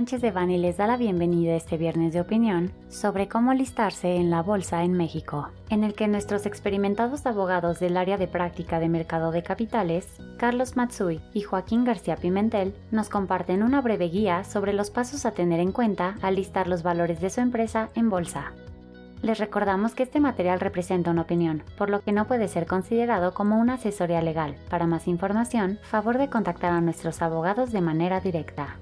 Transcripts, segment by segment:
Sánchez de Bani les da la bienvenida este viernes de opinión sobre cómo listarse en la bolsa en México, en el que nuestros experimentados abogados del área de práctica de mercado de capitales, Carlos Matsui y Joaquín García Pimentel, nos comparten una breve guía sobre los pasos a tener en cuenta al listar los valores de su empresa en bolsa. Les recordamos que este material representa una opinión, por lo que no puede ser considerado como una asesoría legal. Para más información, favor de contactar a nuestros abogados de manera directa.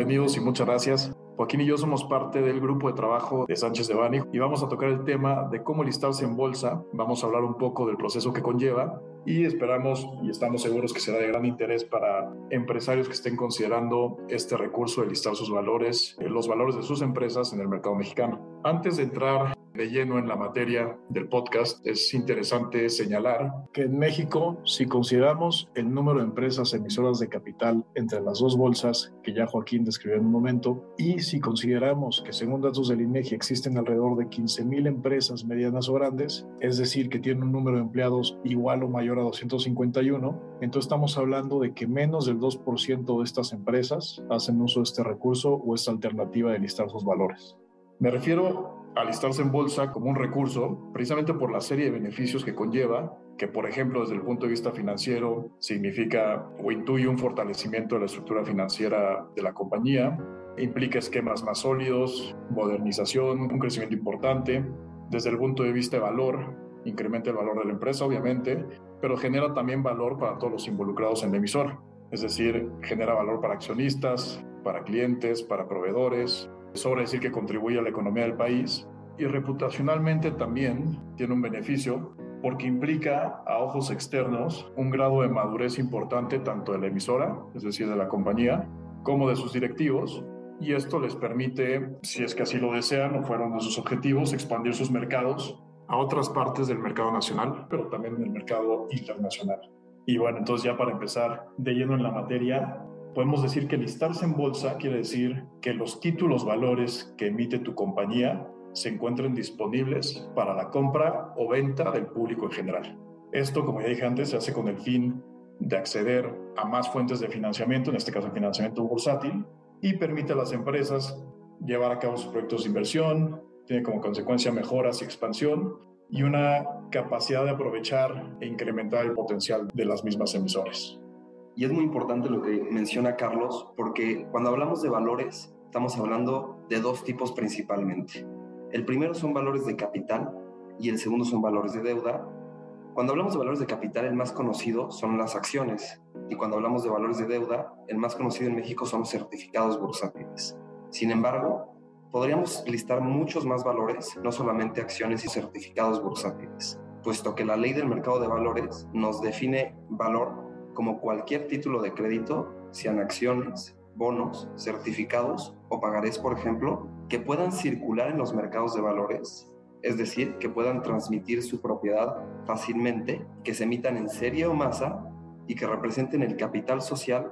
Bienvenidos y muchas gracias. Joaquín y yo somos parte del grupo de trabajo de Sánchez de Bani y vamos a tocar el tema de cómo listarse en bolsa. Vamos a hablar un poco del proceso que conlleva y esperamos y estamos seguros que será de gran interés para empresarios que estén considerando este recurso de listar sus valores, eh, los valores de sus empresas en el mercado mexicano. Antes de entrar de lleno en la materia del podcast, es interesante señalar que en México, si consideramos el número de empresas emisoras de capital entre las dos bolsas que ya Joaquín describió en un momento, y si consideramos que según datos del INEGI existen alrededor de 15.000 empresas medianas o grandes, es decir, que tienen un número de empleados igual o mayor a 251, entonces estamos hablando de que menos del 2% de estas empresas hacen uso de este recurso o esta alternativa de listar sus valores. Me refiero alistarse en bolsa como un recurso, precisamente por la serie de beneficios que conlleva, que por ejemplo desde el punto de vista financiero significa o intuye un fortalecimiento de la estructura financiera de la compañía, implica esquemas más sólidos, modernización, un crecimiento importante, desde el punto de vista de valor, incrementa el valor de la empresa obviamente, pero genera también valor para todos los involucrados en el emisor, es decir, genera valor para accionistas, para clientes, para proveedores, sobra decir que contribuye a la economía del país y reputacionalmente también tiene un beneficio porque implica a ojos externos un grado de madurez importante tanto de la emisora, es decir, de la compañía, como de sus directivos, y esto les permite, si es que así lo desean o fueron de sus objetivos, expandir sus mercados a otras partes del mercado nacional, pero también en el mercado internacional. Y bueno, entonces ya para empezar de lleno en la materia, podemos decir que listarse en bolsa quiere decir que los títulos valores que emite tu compañía se encuentren disponibles para la compra o venta del público en general. Esto, como ya dije antes, se hace con el fin de acceder a más fuentes de financiamiento, en este caso el financiamiento bursátil, y permite a las empresas llevar a cabo sus proyectos de inversión, tiene como consecuencia mejoras y expansión y una capacidad de aprovechar e incrementar el potencial de las mismas emisoras. Y es muy importante lo que menciona Carlos, porque cuando hablamos de valores, estamos hablando de dos tipos principalmente. El primero son valores de capital y el segundo son valores de deuda. Cuando hablamos de valores de capital, el más conocido son las acciones. Y cuando hablamos de valores de deuda, el más conocido en México son los certificados bursátiles. Sin embargo, podríamos listar muchos más valores, no solamente acciones y certificados bursátiles, puesto que la ley del mercado de valores nos define valor como cualquier título de crédito, sean acciones, bonos, certificados o pagarés, por ejemplo, que puedan circular en los mercados de valores, es decir, que puedan transmitir su propiedad fácilmente, que se emitan en serie o masa y que representen el capital social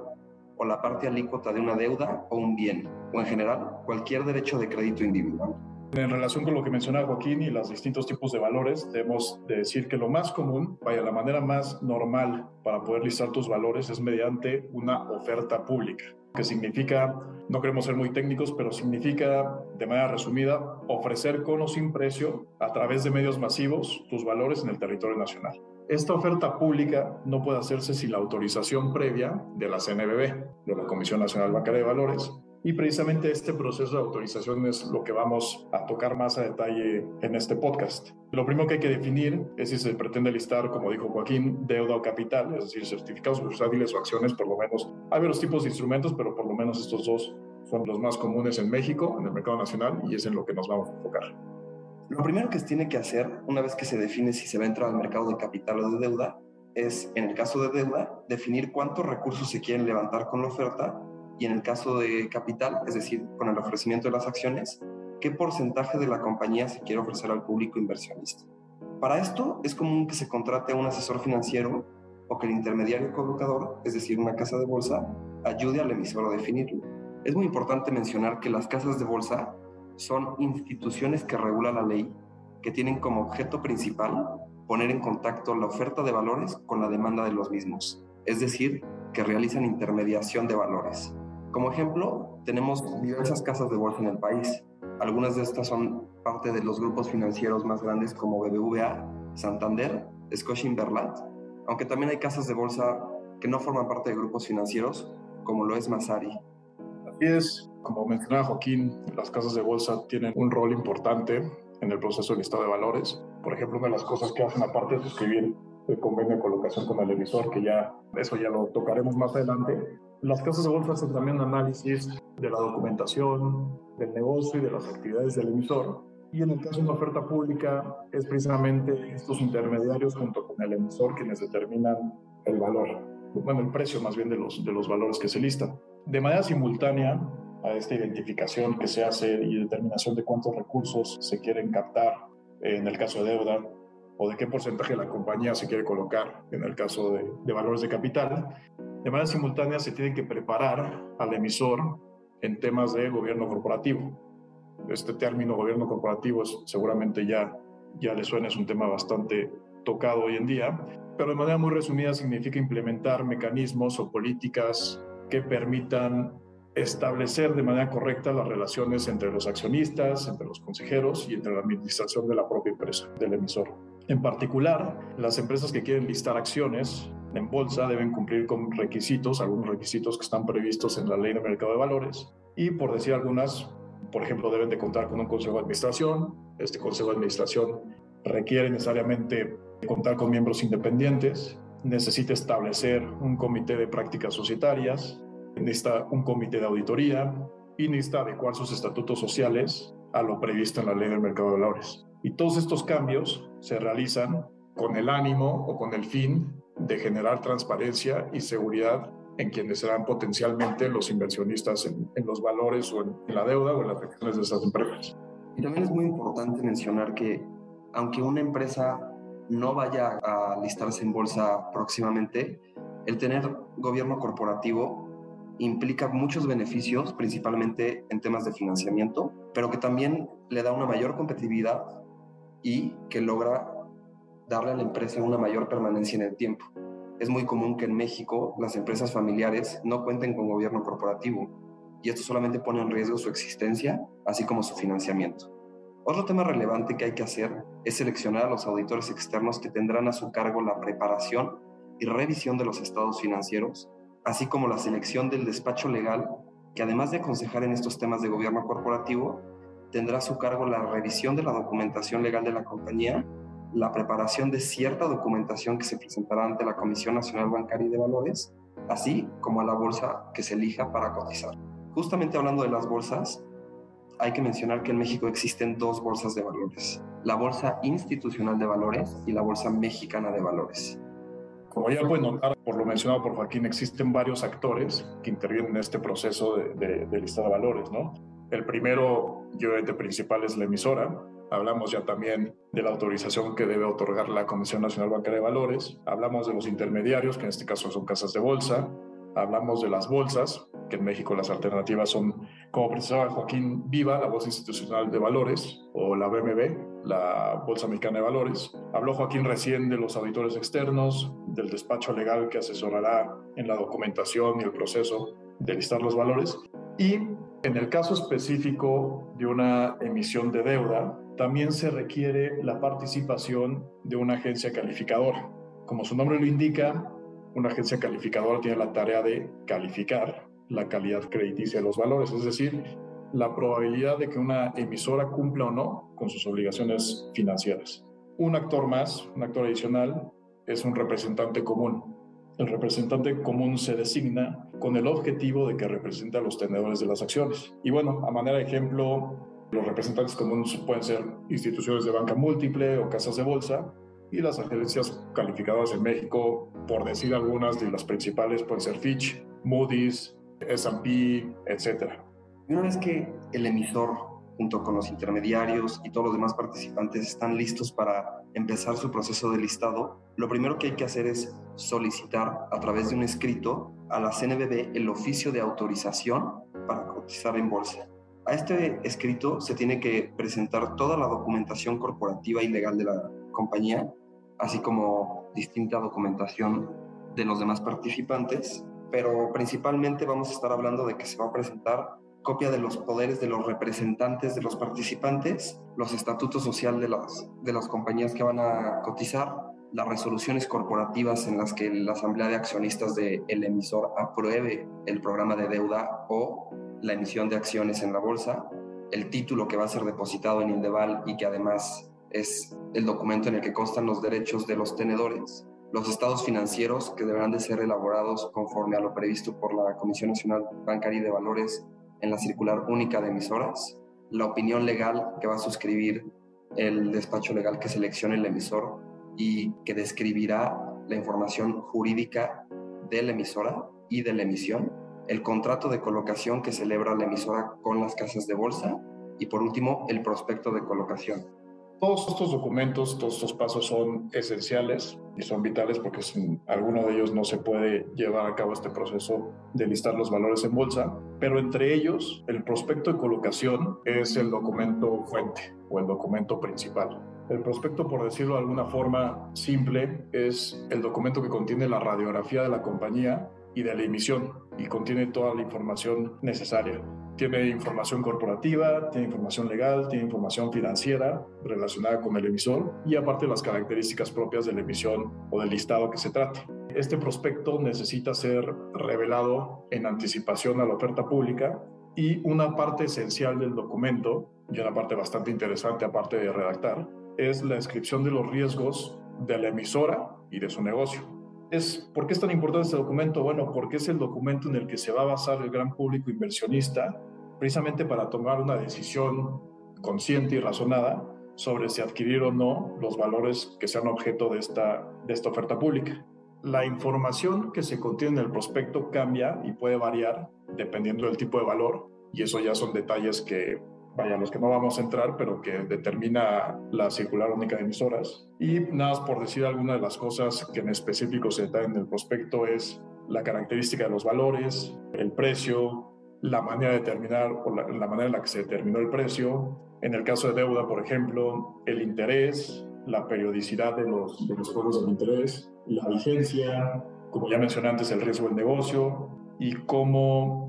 o la parte alícuota de una deuda o un bien, o en general cualquier derecho de crédito individual. En relación con lo que mencionaba Joaquín y los distintos tipos de valores, debemos decir que lo más común, vaya, la manera más normal para poder listar tus valores es mediante una oferta pública, que significa, no queremos ser muy técnicos, pero significa, de manera resumida, ofrecer con o sin precio a través de medios masivos tus valores en el territorio nacional. Esta oferta pública no puede hacerse sin la autorización previa de la CNBB, de la Comisión Nacional Bancaria de Valores, y precisamente este proceso de autorización es lo que vamos a tocar más a detalle en este podcast. Lo primero que hay que definir es si se pretende listar, como dijo Joaquín, deuda o capital, es decir, certificados bursátiles o acciones, por lo menos. Hay varios tipos de instrumentos, pero por lo menos estos dos son los más comunes en México, en el mercado nacional, y es en lo que nos vamos a enfocar. Lo primero que se tiene que hacer, una vez que se define si se va a entrar al mercado de capital o de deuda, es, en el caso de deuda, definir cuántos recursos se quieren levantar con la oferta y en el caso de capital, es decir, con el ofrecimiento de las acciones, qué porcentaje de la compañía se quiere ofrecer al público inversionista. Para esto es común que se contrate a un asesor financiero o que el intermediario colocador, es decir, una casa de bolsa, ayude al emisor a definirlo. Es muy importante mencionar que las casas de bolsa son instituciones que regula la ley, que tienen como objeto principal poner en contacto la oferta de valores con la demanda de los mismos, es decir, que realizan intermediación de valores. Como ejemplo, tenemos diversas casas de bolsa en el país. Algunas de estas son parte de los grupos financieros más grandes como BBVA, Santander, Scotiabank, aunque también hay casas de bolsa que no forman parte de grupos financieros, como lo es Masari. Así es, como mencionaba Joaquín, las casas de bolsa tienen un rol importante en el proceso de listado de valores. Por ejemplo, una de las cosas que hacen aparte de suscribir el convenio de colocación con el emisor, que ya eso ya lo tocaremos más adelante, las casas de bolsa hacen también análisis de la documentación, del negocio y de las actividades del emisor. Y en el caso de una oferta pública, es precisamente estos intermediarios junto con el emisor quienes determinan el valor, bueno, el precio más bien de los, de los valores que se listan. De manera simultánea, a esta identificación que se hace y determinación de cuántos recursos se quieren captar en el caso de deuda o de qué porcentaje la compañía se quiere colocar en el caso de, de valores de capital, de manera simultánea se tiene que preparar al emisor en temas de gobierno corporativo. Este término gobierno corporativo es, seguramente ya, ya le suena, es un tema bastante tocado hoy en día, pero de manera muy resumida significa implementar mecanismos o políticas que permitan establecer de manera correcta las relaciones entre los accionistas, entre los consejeros y entre la administración de la propia empresa, del emisor. En particular, las empresas que quieren listar acciones en bolsa deben cumplir con requisitos, algunos requisitos que están previstos en la ley de mercado de valores y por decir algunas, por ejemplo, deben de contar con un consejo de administración. Este consejo de administración requiere necesariamente contar con miembros independientes, necesita establecer un comité de prácticas societarias, necesita un comité de auditoría y necesita adecuar sus estatutos sociales a lo previsto en la ley del mercado de valores. Y todos estos cambios se realizan con el ánimo o con el fin de generar transparencia y seguridad en quienes serán potencialmente los inversionistas en, los valores o en, en, la deuda o en las acciones de esas empresas. Y también es muy importante mencionar que aunque una empresa no vaya a listarse en bolsa próximamente, el tener gobierno corporativo implica muchos beneficios, principalmente en temas de financiamiento, pero que también le da una mayor competitividad y que logra darle a la empresa una mayor permanencia en el tiempo. Es muy común que en México las empresas familiares no cuenten con gobierno corporativo y esto solamente pone en riesgo su existencia, así como su financiamiento. Otro tema relevante que hay que hacer es seleccionar a los auditores externos que tendrán a su cargo la preparación y revisión de los estados financieros, así como la selección del despacho legal que además de aconsejar en estos temas de gobierno corporativo, tendrá a su cargo la revisión de la documentación legal de la compañía la preparación de cierta documentación que se presentará ante la Comisión Nacional Bancaria y de Valores, así como a la bolsa que se elija para cotizar. Justamente hablando de las bolsas, hay que mencionar que en México existen dos bolsas de valores, la Bolsa Institucional de Valores y la Bolsa Mexicana de Valores. Como ya pueden notar, por lo mencionado por Joaquín, existen varios actores que intervienen en este proceso de, de, de lista de valores, ¿no? El primero, y obviamente principal, es la emisora, Hablamos ya también de la autorización que debe otorgar la Comisión Nacional Bancaria de Valores. Hablamos de los intermediarios, que en este caso son casas de bolsa. Hablamos de las bolsas, que en México las alternativas son, como precisaba Joaquín Viva, la Bolsa Institucional de Valores, o la BMB, la Bolsa Mexicana de Valores. Habló Joaquín recién de los auditores externos, del despacho legal que asesorará en la documentación y el proceso de listar los valores. Y en el caso específico de una emisión de deuda, también se requiere la participación de una agencia calificadora. Como su nombre lo indica, una agencia calificadora tiene la tarea de calificar la calidad crediticia de los valores, es decir, la probabilidad de que una emisora cumpla o no con sus obligaciones financieras. Un actor más, un actor adicional, es un representante común. El representante común se designa con el objetivo de que represente a los tenedores de las acciones. Y bueno, a manera de ejemplo, los representantes comunes pueden ser instituciones de banca múltiple o casas de bolsa y las agencias calificadoras en México, por decir algunas de las principales, pueden ser Fitch, Moody's, S&P, etc. Una vez que el emisor, junto con los intermediarios y todos los demás participantes, están listos para empezar su proceso de listado, lo primero que hay que hacer es solicitar a través de un escrito a la CNBB el oficio de autorización para cotizar en bolsa. A este escrito se tiene que presentar toda la documentación corporativa y legal de la compañía así como distinta documentación de los demás participantes, pero principalmente vamos a estar hablando de que se va a presentar copia de los poderes de los representantes de los participantes, los estatutos social de las, de las compañías que van a cotizar, las resoluciones corporativas en las que la asamblea de accionistas del emisor apruebe el programa de deuda o la emisión de acciones en la bolsa, el título que va a ser depositado en Indeval y que además es el documento en el que constan los derechos de los tenedores, los estados financieros que deberán de ser elaborados conforme a lo previsto por la Comisión Nacional Bancaria y de Valores en la circular única de emisoras, la opinión legal que va a suscribir el despacho legal que seleccione el emisor y que describirá la información jurídica de la emisora y de la emisión, el contrato de colocación que celebra la emisora con las casas de bolsa y por último el prospecto de colocación. Todos estos documentos, todos estos pasos son esenciales y son vitales porque sin alguno de ellos no se puede llevar a cabo este proceso de listar los valores en bolsa, pero entre ellos el prospecto de colocación es el documento fuente o el documento principal. El prospecto, por decirlo de alguna forma simple, es el documento que contiene la radiografía de la compañía y de la emisión y contiene toda la información necesaria. Tiene información corporativa, tiene información legal, tiene información financiera relacionada con el emisor y aparte las características propias de la emisión o del listado que se trate. Este prospecto necesita ser revelado en anticipación a la oferta pública y una parte esencial del documento, y una parte bastante interesante aparte de redactar, es la descripción de los riesgos de la emisora y de su negocio es, ¿por qué es tan importante este documento? Bueno, porque es el documento en el que se va a basar el gran público inversionista precisamente para tomar una decisión consciente y razonada sobre si adquirir o no los valores que sean objeto de esta, de esta oferta pública. La información que se contiene en el prospecto cambia y puede variar dependiendo del tipo de valor y eso ya son detalles que vaya, los que no vamos a entrar, pero que determina la circular única de emisoras. Y nada más por decir alguna de las cosas que en específico se detallan en el prospecto es la característica de los valores, el precio, la manera de determinar o la, manera en la que se determinó el precio. En el caso de deuda, por ejemplo, el interés, la periodicidad de los, de los cobros del interés, la vigencia, como ya mencioné antes, el riesgo del negocio y cómo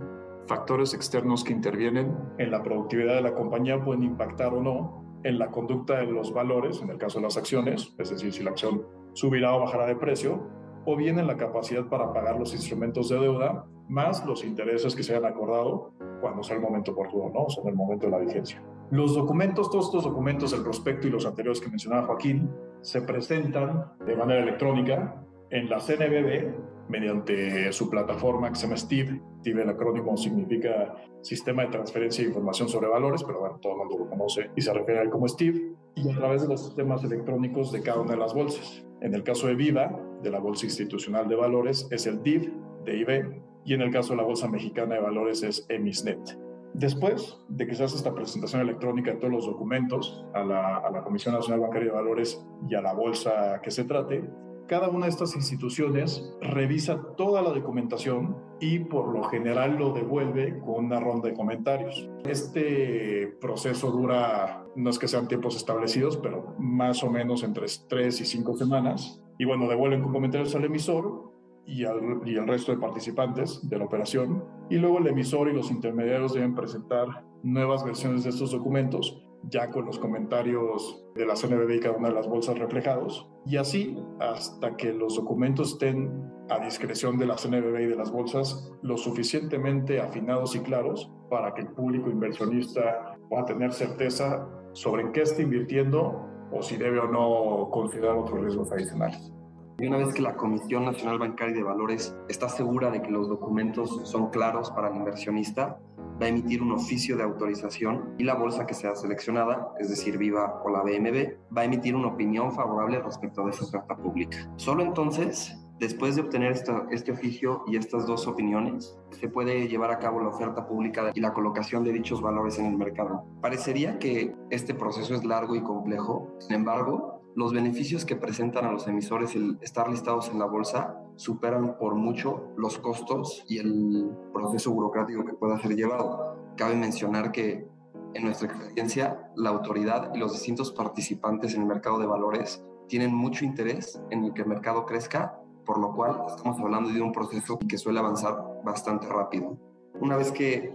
factores externos que intervienen en la productividad de la compañía pueden impactar o no en la conducta de los valores, en el caso de las acciones, es decir, si la acción subirá o bajará de precio, o bien en la capacidad para pagar los instrumentos de deuda, más los intereses que se hayan acordado cuando sea el momento oportuno, ¿no? o sea, en el momento de la vigencia. Los documentos, todos estos documentos, el prospecto y los anteriores que mencionaba Joaquín, se presentan de manera electrónica en la CNBB mediante su plataforma que se llama STIV. STIV, el acrónimo significa Sistema de Transferencia de Información sobre Valores, pero bueno, todo el mundo lo conoce y se refiere a él como STIV, y a través de los sistemas electrónicos de cada una de las bolsas. En el caso de Viva, de la Bolsa Institucional de Valores, es el DIV de IB, y en el caso de la Bolsa Mexicana de Valores es EMISNET. Después de que se hace esta presentación electrónica de todos los documentos a la, a la Comisión Nacional Bancaria de Valores y a la bolsa que se trate, cada una de estas instituciones revisa toda la documentación y por lo general lo devuelve con una ronda de comentarios. Este proceso dura, no es que sean tiempos establecidos, pero más o menos entre tres y cinco semanas. Y bueno, devuelven con comentarios al emisor y al, resto de participantes de la operación. Y luego el emisor y los intermediarios deben presentar nuevas versiones de estos documentos ya con los comentarios de la CNBB y cada una de las bolsas reflejados, y así hasta que los documentos estén a discreción de la CNBB y de las bolsas lo suficientemente afinados y claros para que el público inversionista pueda tener certeza sobre en qué está invirtiendo o si debe o no considerar otros riesgos adicionales. Y una vez que la Comisión Nacional Bancaria de Valores está segura de que los documentos son claros para el inversionista, va a emitir un oficio de autorización y la bolsa que sea seleccionada, es decir, Viva o la BMB, va a emitir una opinión favorable respecto de esa oferta pública. Solo entonces, después de obtener este oficio y estas dos opiniones, se puede llevar a cabo la oferta pública y la colocación de dichos valores en el mercado. Parecería que este proceso es largo y complejo, sin embargo, los beneficios que presentan a los emisores el estar listados en la bolsa superan por mucho los costos y el proceso burocrático que pueda ser llevado. Cabe mencionar que en nuestra experiencia, la autoridad y los distintos participantes en el mercado de valores tienen mucho interés en que el mercado crezca, por lo cual estamos hablando de un proceso que suele avanzar bastante rápido. Una vez que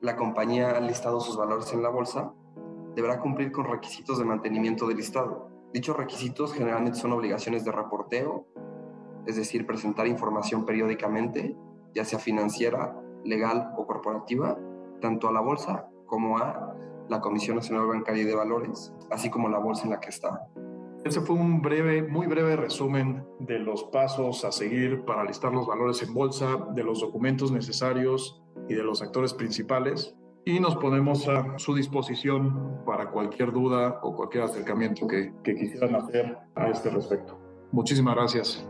la compañía ha listado sus valores en la bolsa, deberá cumplir con requisitos de mantenimiento del listado. Dichos requisitos generalmente son obligaciones de reporteo, es decir, presentar información periódicamente, ya sea financiera, legal o corporativa, tanto a la bolsa como a la Comisión Nacional Bancaria de Valores, así como la bolsa en la que está. Ese fue un breve, muy breve resumen de los pasos a seguir para listar los valores en bolsa, de los documentos necesarios y de los actores principales. Y nos ponemos a su disposición para cualquier duda o cualquier acercamiento que, que quisieran hacer a este respecto. Muchísimas gracias.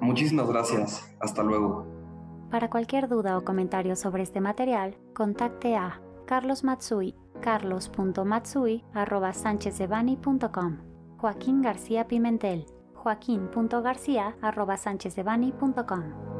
Muchísimas gracias. Hasta luego. Para cualquier duda o comentario sobre este material, contacte a Carlos Matsui, carlos.matsui.sanchezdevani.com, Joaquín García Pimentel, joaquín.garcía.sanchezdevani.com.